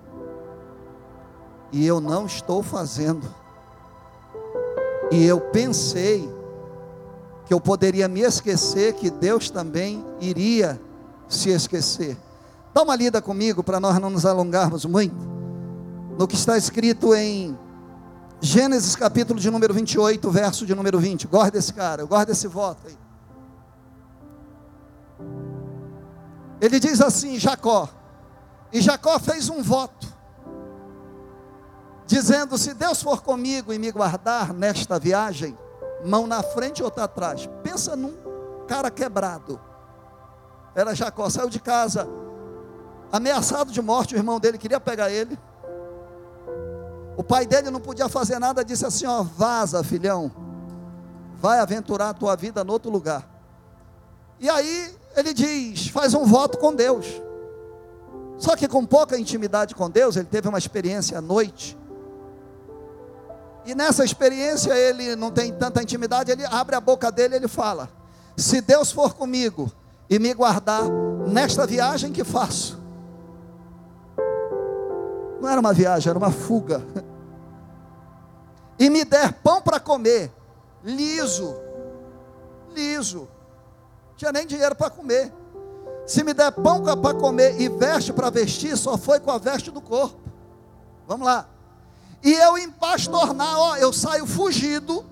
E eu não estou fazendo. E eu pensei que eu poderia me esquecer, que Deus também iria se esquecer. Dá uma lida comigo para nós não nos alongarmos muito. No que está escrito em Gênesis capítulo de número 28, verso de número 20. Guarda esse cara, eu guardo esse voto aí. Ele diz assim: Jacó. E Jacó fez um voto, dizendo: Se Deus for comigo e me guardar nesta viagem, mão na frente ou outra atrás. Pensa num cara quebrado. Era Jacó, saiu de casa, ameaçado de morte, o irmão dele queria pegar ele. O pai dele não podia fazer nada, disse assim: ó, vaza, filhão, vai aventurar a tua vida em outro lugar. E aí ele diz: faz um voto com Deus. Só que com pouca intimidade com Deus, ele teve uma experiência à noite e nessa experiência ele não tem tanta intimidade, ele abre a boca dele e ele fala: Se Deus for comigo e me guardar nesta viagem que faço. Não era uma viagem, era uma fuga. E me der pão para comer, liso, liso, tinha nem dinheiro para comer. Se me der pão para comer e veste para vestir, só foi com a veste do corpo. Vamos lá e eu empastornar, ó, eu saio fugido,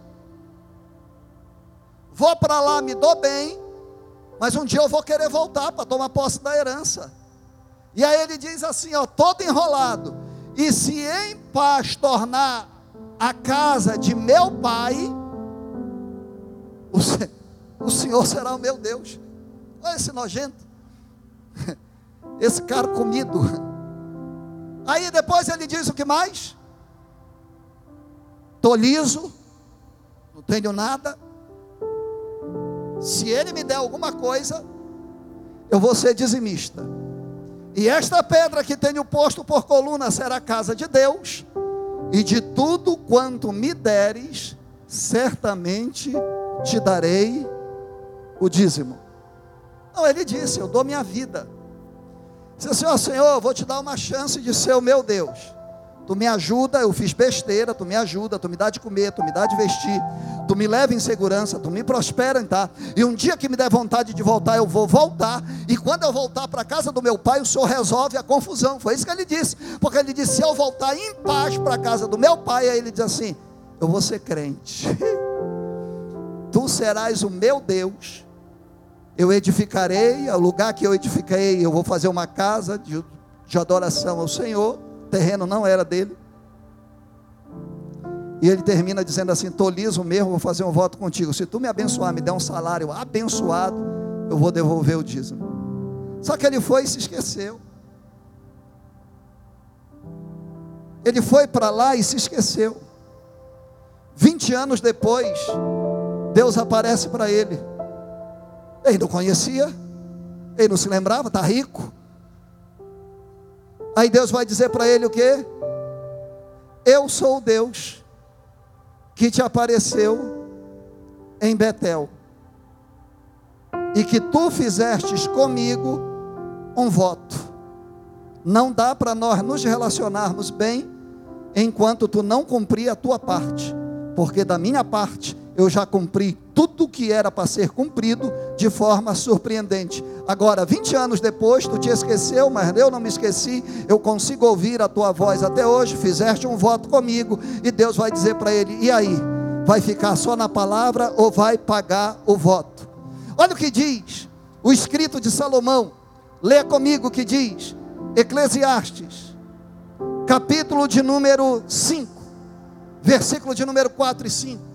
vou para lá, me dou bem, mas um dia eu vou querer voltar para tomar posse da herança. E aí ele diz assim, ó, todo enrolado, e se em paz tornar a casa de meu pai, o, o Senhor será o meu Deus. Olha esse nojento, esse cara comido. Aí depois ele diz o que mais? Estou liso, não tenho nada. Se ele me der alguma coisa, eu vou ser dizimista. E esta pedra que tenho posto por coluna será a casa de Deus, e de tudo quanto me deres, certamente te darei o dízimo. Não, ele disse: Eu dou minha vida. Disse assim: Ó Senhor, eu vou te dar uma chance de ser o meu Deus. Tu me ajuda, eu fiz besteira, tu me ajuda, tu me dá de comer, tu me dá de vestir, tu me leva em segurança, tu me prospera, tá? E um dia que me der vontade de voltar, eu vou voltar. E quando eu voltar para a casa do meu pai, o Senhor resolve a confusão. Foi isso que ele disse. Porque ele disse: se eu voltar em paz para a casa do meu pai, aí ele diz assim: eu vou ser crente. tu serás o meu Deus. Eu edificarei, o lugar que eu edifiquei, eu vou fazer uma casa de, de adoração ao Senhor terreno não era dele. E ele termina dizendo assim: Estou liso mesmo, vou fazer um voto contigo. Se tu me abençoar, me der um salário abençoado, eu vou devolver o dízimo. Só que ele foi e se esqueceu. Ele foi para lá e se esqueceu. 20 anos depois, Deus aparece para ele. Ele não conhecia, ele não se lembrava, está rico. Aí Deus vai dizer para ele o que? Eu sou o Deus que te apareceu em Betel e que tu fizestes comigo um voto. Não dá para nós nos relacionarmos bem enquanto tu não cumprir a tua parte, porque da minha parte eu já cumpri tudo que era para ser cumprido de forma surpreendente. Agora, 20 anos depois, tu te esqueceu, mas eu não me esqueci, eu consigo ouvir a tua voz até hoje. Fizeste um voto comigo, e Deus vai dizer para ele: e aí? Vai ficar só na palavra ou vai pagar o voto? Olha o que diz o escrito de Salomão, lê comigo o que diz, Eclesiastes, capítulo de número 5, versículo de número 4 e 5.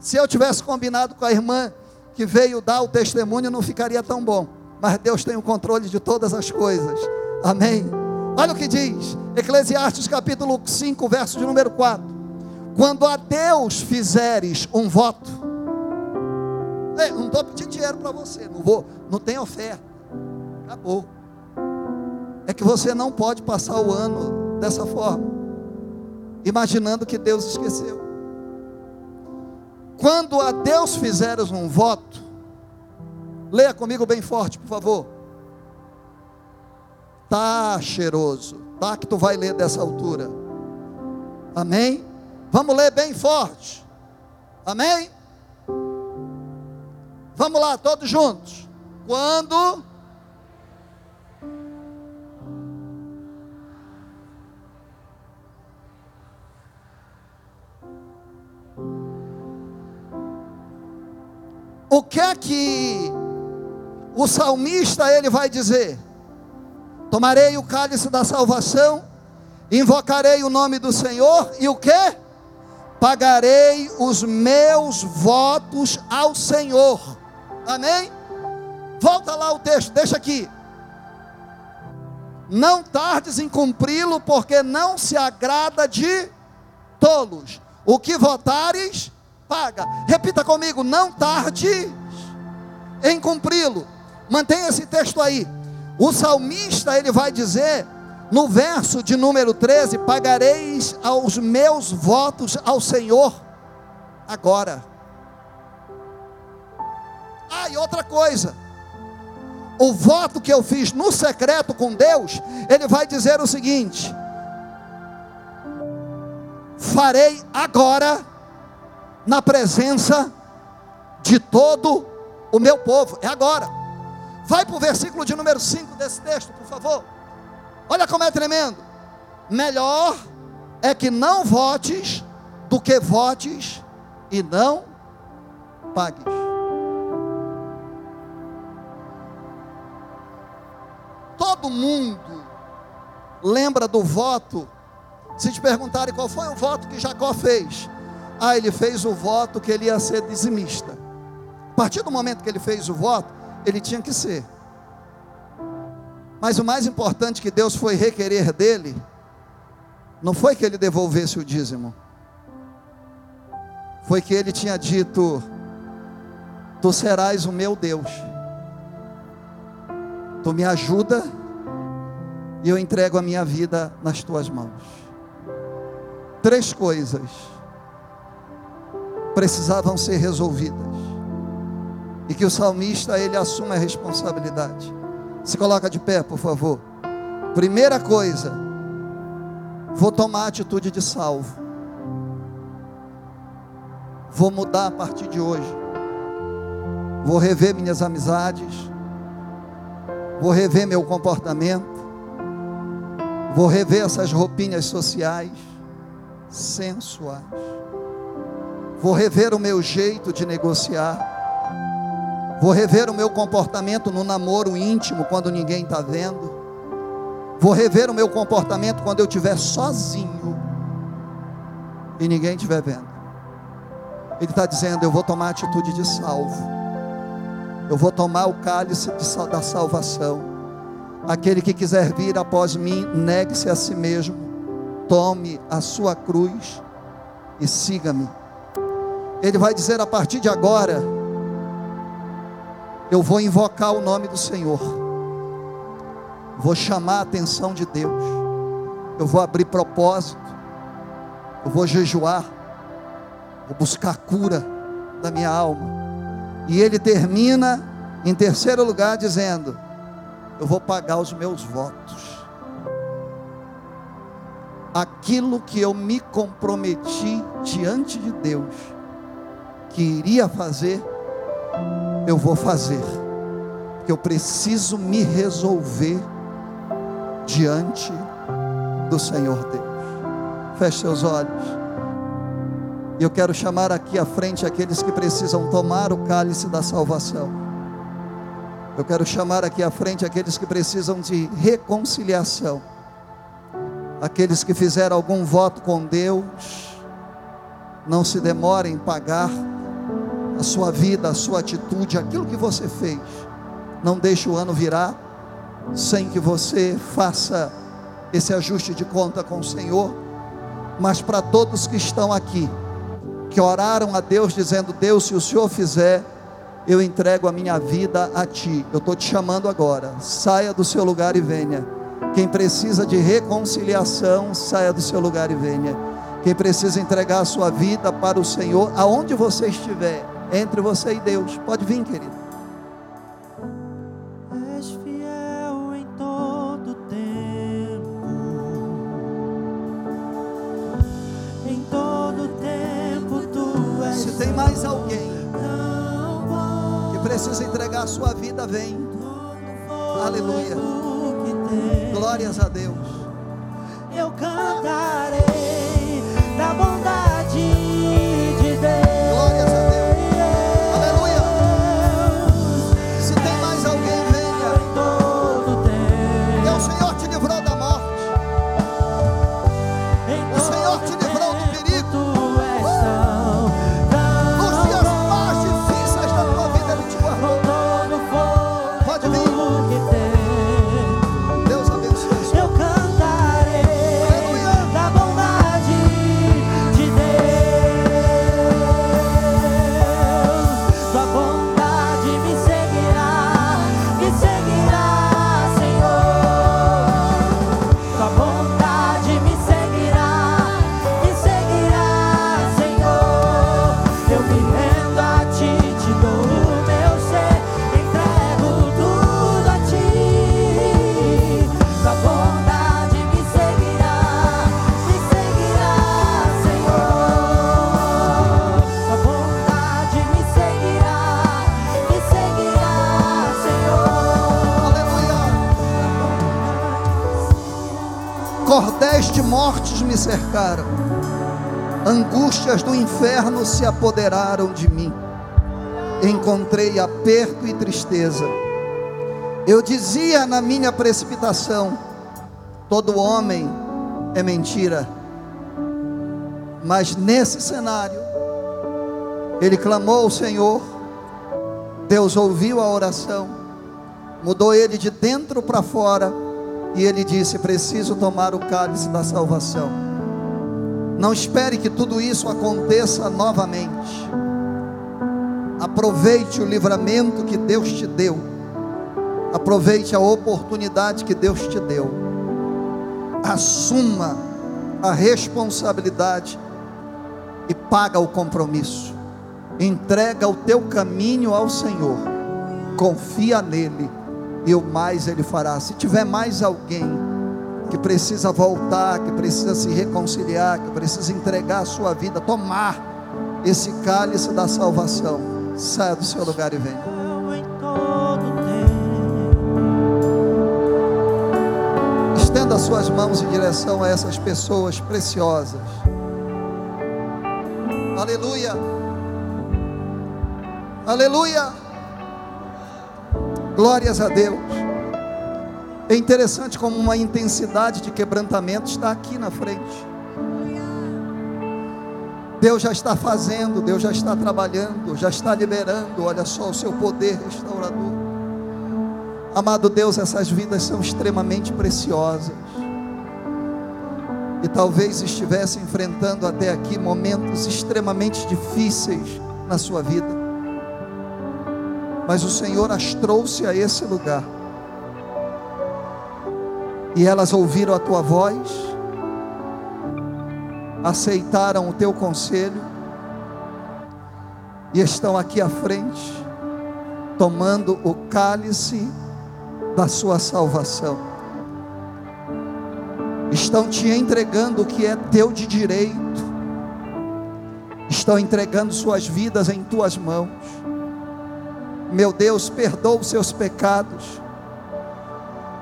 Se eu tivesse combinado com a irmã que veio dar o testemunho, não ficaria tão bom. Mas Deus tem o controle de todas as coisas. Amém. Olha o que diz, Eclesiastes capítulo 5, verso de número 4. Quando a Deus fizeres um voto, Ei, não estou pedindo dinheiro para você, não vou, não tem oferta. Acabou. É que você não pode passar o ano dessa forma, imaginando que Deus esqueceu. Quando a Deus fizeres um voto, leia comigo bem forte, por favor. Tá cheiroso, tá que tu vai ler dessa altura. Amém? Vamos ler bem forte. Amém? Vamos lá, todos juntos. Quando o que é que o salmista ele vai dizer? Tomarei o cálice da salvação, invocarei o nome do Senhor e o que? Pagarei os meus votos ao Senhor. Amém? Volta lá o texto, deixa aqui. Não tardes em cumpri-lo, porque não se agrada de tolos. O que votares, paga. Repita comigo: não tarde em cumpri-lo. Mantenha esse texto aí. O salmista ele vai dizer no verso de número 13: Pagareis aos meus votos ao Senhor agora. Ah, e outra coisa. O voto que eu fiz no secreto com Deus, ele vai dizer o seguinte: Farei agora na presença de todo o meu povo. É agora. Vai para o versículo de número 5 desse texto, por favor. Olha como é tremendo. Melhor é que não votes do que votes e não pagues. Todo mundo lembra do voto. Se te perguntarem qual foi o voto que Jacó fez, ah, ele fez o voto que ele ia ser dizimista. A partir do momento que ele fez o voto, ele tinha que ser. Mas o mais importante que Deus foi requerer dele, não foi que ele devolvesse o dízimo, foi que ele tinha dito: Tu serás o meu Deus, tu me ajuda e eu entrego a minha vida nas tuas mãos. Três coisas precisavam ser resolvidas. E que o salmista ele assuma a responsabilidade. Se coloca de pé, por favor. Primeira coisa, vou tomar atitude de salvo. Vou mudar a partir de hoje. Vou rever minhas amizades. Vou rever meu comportamento. Vou rever essas roupinhas sociais sensuais Vou rever o meu jeito de negociar. Vou rever o meu comportamento no namoro íntimo quando ninguém está vendo. Vou rever o meu comportamento quando eu estiver sozinho e ninguém estiver vendo. Ele está dizendo: Eu vou tomar atitude de salvo. Eu vou tomar o cálice de, da salvação. Aquele que quiser vir após mim, negue-se a si mesmo. Tome a sua cruz e siga-me. Ele vai dizer a partir de agora: Eu vou invocar o nome do Senhor, vou chamar a atenção de Deus, eu vou abrir propósito, eu vou jejuar, vou buscar cura da minha alma. E ele termina em terceiro lugar dizendo: Eu vou pagar os meus votos. Aquilo que eu me comprometi diante de Deus que iria fazer, eu vou fazer, porque eu preciso me resolver diante do Senhor Deus. Feche seus olhos. E eu quero chamar aqui à frente aqueles que precisam tomar o cálice da salvação. Eu quero chamar aqui à frente aqueles que precisam de reconciliação Aqueles que fizeram algum voto com Deus, não se demorem em pagar a sua vida, a sua atitude, aquilo que você fez. Não deixe o ano virar sem que você faça esse ajuste de conta com o Senhor. Mas para todos que estão aqui, que oraram a Deus dizendo: Deus, se o Senhor fizer, eu entrego a minha vida a Ti. Eu estou te chamando agora. Saia do seu lugar e venha. Quem precisa de reconciliação, saia do seu lugar e venha. Quem precisa entregar a sua vida para o Senhor, aonde você estiver, entre você e Deus, pode vir, querido. És fiel em todo tempo, em todo tempo tu és. Se tem mais alguém que precisa entregar a sua vida, vem. Aleluia. Glórias a Deus. Eu cantarei da bondade cercaram, angústias do inferno se apoderaram de mim. Encontrei aperto e tristeza. Eu dizia na minha precipitação: todo homem é mentira. Mas nesse cenário, ele clamou ao Senhor, Deus ouviu a oração, mudou ele de dentro para fora, e ele disse: Preciso tomar o cálice da salvação. Não espere que tudo isso aconteça novamente. Aproveite o livramento que Deus te deu. Aproveite a oportunidade que Deus te deu. Assuma a responsabilidade e paga o compromisso. Entrega o teu caminho ao Senhor. Confia nele e o mais ele fará. Se tiver mais alguém que precisa voltar, que precisa se reconciliar, que precisa entregar a sua vida, tomar esse cálice da salvação, saia do seu lugar e venha. Estenda suas mãos em direção a essas pessoas preciosas. Aleluia. Aleluia. Glórias a Deus. É interessante como uma intensidade de quebrantamento está aqui na frente. Deus já está fazendo, Deus já está trabalhando, já está liberando. Olha só o seu poder restaurador. Amado Deus, essas vidas são extremamente preciosas. e talvez estivesse enfrentando até aqui momentos extremamente difíceis na sua vida, mas o Senhor as trouxe a esse lugar, e elas ouviram a tua voz, aceitaram o teu conselho, e estão aqui à frente, tomando o cálice da sua salvação. Estão te entregando o que é teu de direito, estão entregando suas vidas em tuas mãos. Meu Deus, perdoa os seus pecados,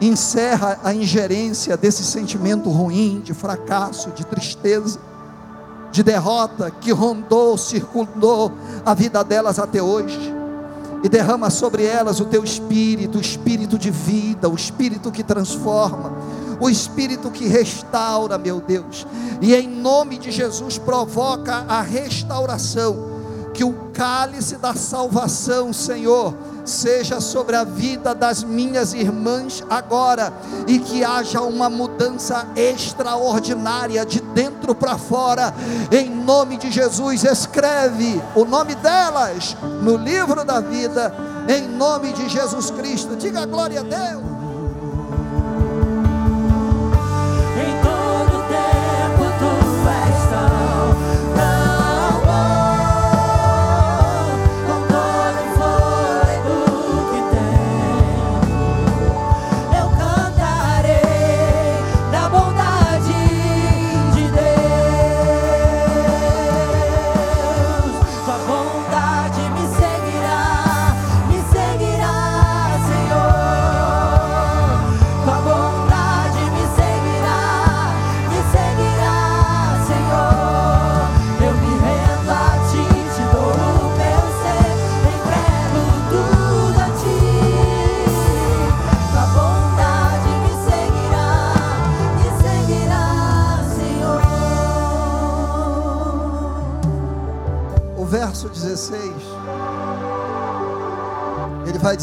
encerra a ingerência desse sentimento ruim, de fracasso, de tristeza, de derrota que rondou, circundou a vida delas até hoje e derrama sobre elas o teu espírito, o espírito de vida, o espírito que transforma, o espírito que restaura, meu Deus. E em nome de Jesus provoca a restauração, que o cálice da salvação, Senhor, seja sobre a vida das minhas irmãs agora e que haja uma mudança extraordinária de dentro para fora, em nome de Jesus. Escreve o nome delas no livro da vida, em nome de Jesus Cristo. Diga glória a Deus.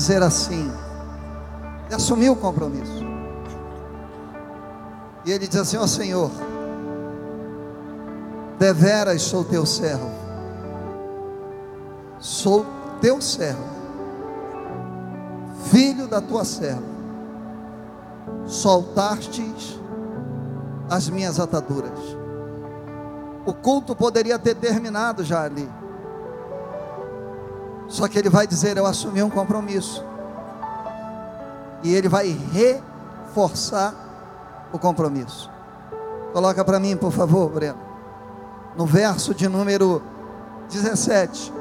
Dizer assim: ele assumiu o compromisso. E ele diz assim: Ó Senhor, deveras sou teu servo, sou teu servo, filho da tua serva, soltastes as minhas ataduras. O culto poderia ter terminado já ali. Só que ele vai dizer: Eu assumi um compromisso. E ele vai reforçar o compromisso. Coloca para mim, por favor, Breno. No verso de número 17.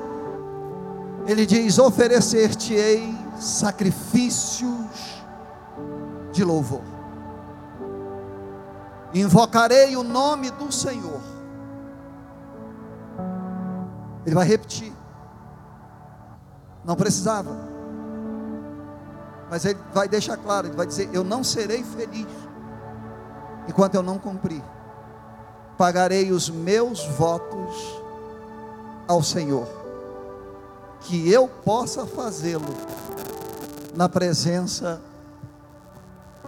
Ele diz: Oferecer-te-ei sacrifícios de louvor. Invocarei o nome do Senhor. Ele vai repetir. Não precisava. Mas ele vai deixar claro, ele vai dizer: Eu não serei feliz enquanto eu não cumprir. Pagarei os meus votos ao Senhor, que eu possa fazê-lo na presença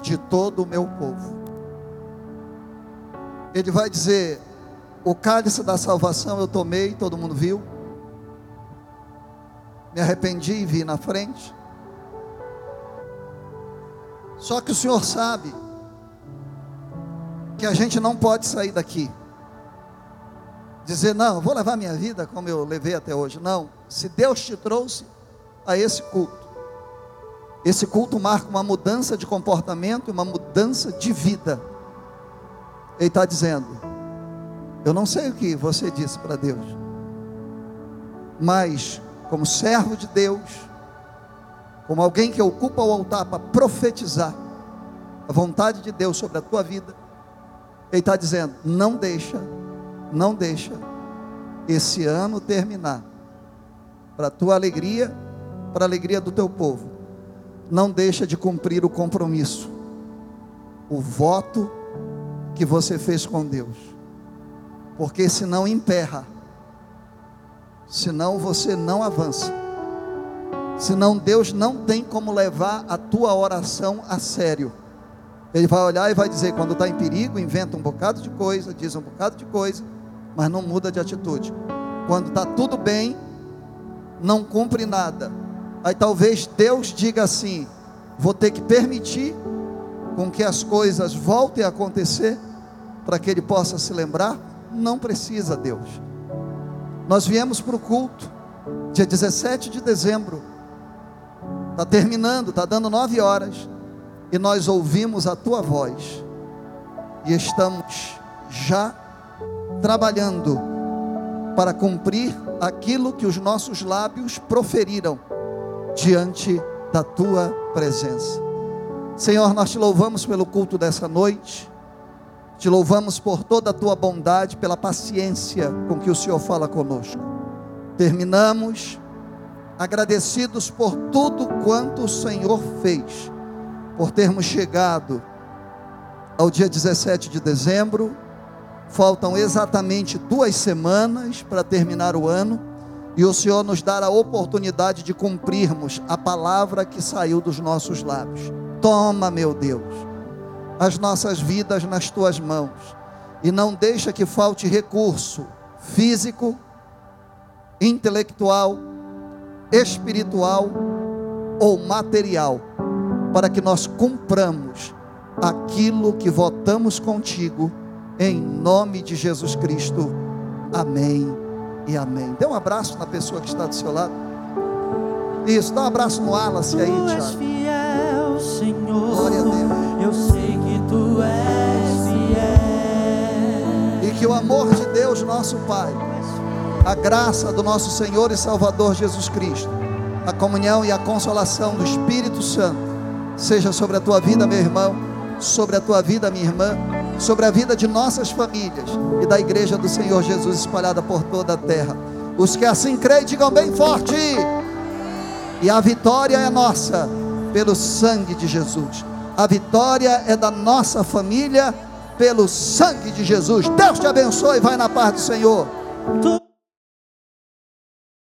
de todo o meu povo. Ele vai dizer: O cálice da salvação eu tomei, todo mundo viu me arrependi e vi na frente. Só que o Senhor sabe que a gente não pode sair daqui. Dizer, não, vou levar minha vida como eu levei até hoje. Não, se Deus te trouxe a esse culto, esse culto marca uma mudança de comportamento e uma mudança de vida. Ele está dizendo, eu não sei o que você disse para Deus, mas como servo de Deus, como alguém que ocupa o altar para profetizar a vontade de Deus sobre a tua vida, Ele está dizendo: não deixa, não deixa esse ano terminar, para a tua alegria, para a alegria do teu povo, não deixa de cumprir o compromisso, o voto que você fez com Deus, porque senão emperra senão você não avança. Senão Deus não tem como levar a tua oração a sério. Ele vai olhar e vai dizer: quando está em perigo, inventa um bocado de coisa, diz um bocado de coisa, mas não muda de atitude. Quando está tudo bem, não cumpre nada. Aí talvez Deus diga assim: vou ter que permitir com que as coisas voltem a acontecer para que ele possa se lembrar. Não precisa, Deus. Nós viemos para o culto, dia 17 de dezembro. Está terminando, está dando nove horas. E nós ouvimos a tua voz. E estamos já trabalhando para cumprir aquilo que os nossos lábios proferiram diante da tua presença. Senhor, nós te louvamos pelo culto dessa noite. Te louvamos por toda a tua bondade, pela paciência com que o Senhor fala conosco. Terminamos agradecidos por tudo quanto o Senhor fez, por termos chegado ao dia 17 de dezembro. Faltam exatamente duas semanas para terminar o ano e o Senhor nos dar a oportunidade de cumprirmos a palavra que saiu dos nossos lábios. Toma, meu Deus as nossas vidas nas tuas mãos e não deixa que falte recurso físico, intelectual, espiritual ou material para que nós cumpramos aquilo que votamos contigo em nome de Jesus Cristo. Amém e amém. Dê um abraço na pessoa que está do seu lado. Isso, dá um abraço no Wallace aí, Tiago. Glória a Deus. Que o amor de Deus, nosso Pai, a graça do nosso Senhor e Salvador Jesus Cristo, a comunhão e a consolação do Espírito Santo, seja sobre a tua vida, meu irmão, sobre a tua vida, minha irmã, sobre a vida de nossas famílias e da igreja do Senhor Jesus espalhada por toda a terra. Os que assim creem, digam bem forte. E a vitória é nossa pelo sangue de Jesus. A vitória é da nossa família pelo sangue de Jesus. Deus te abençoe. Vai na paz do Senhor.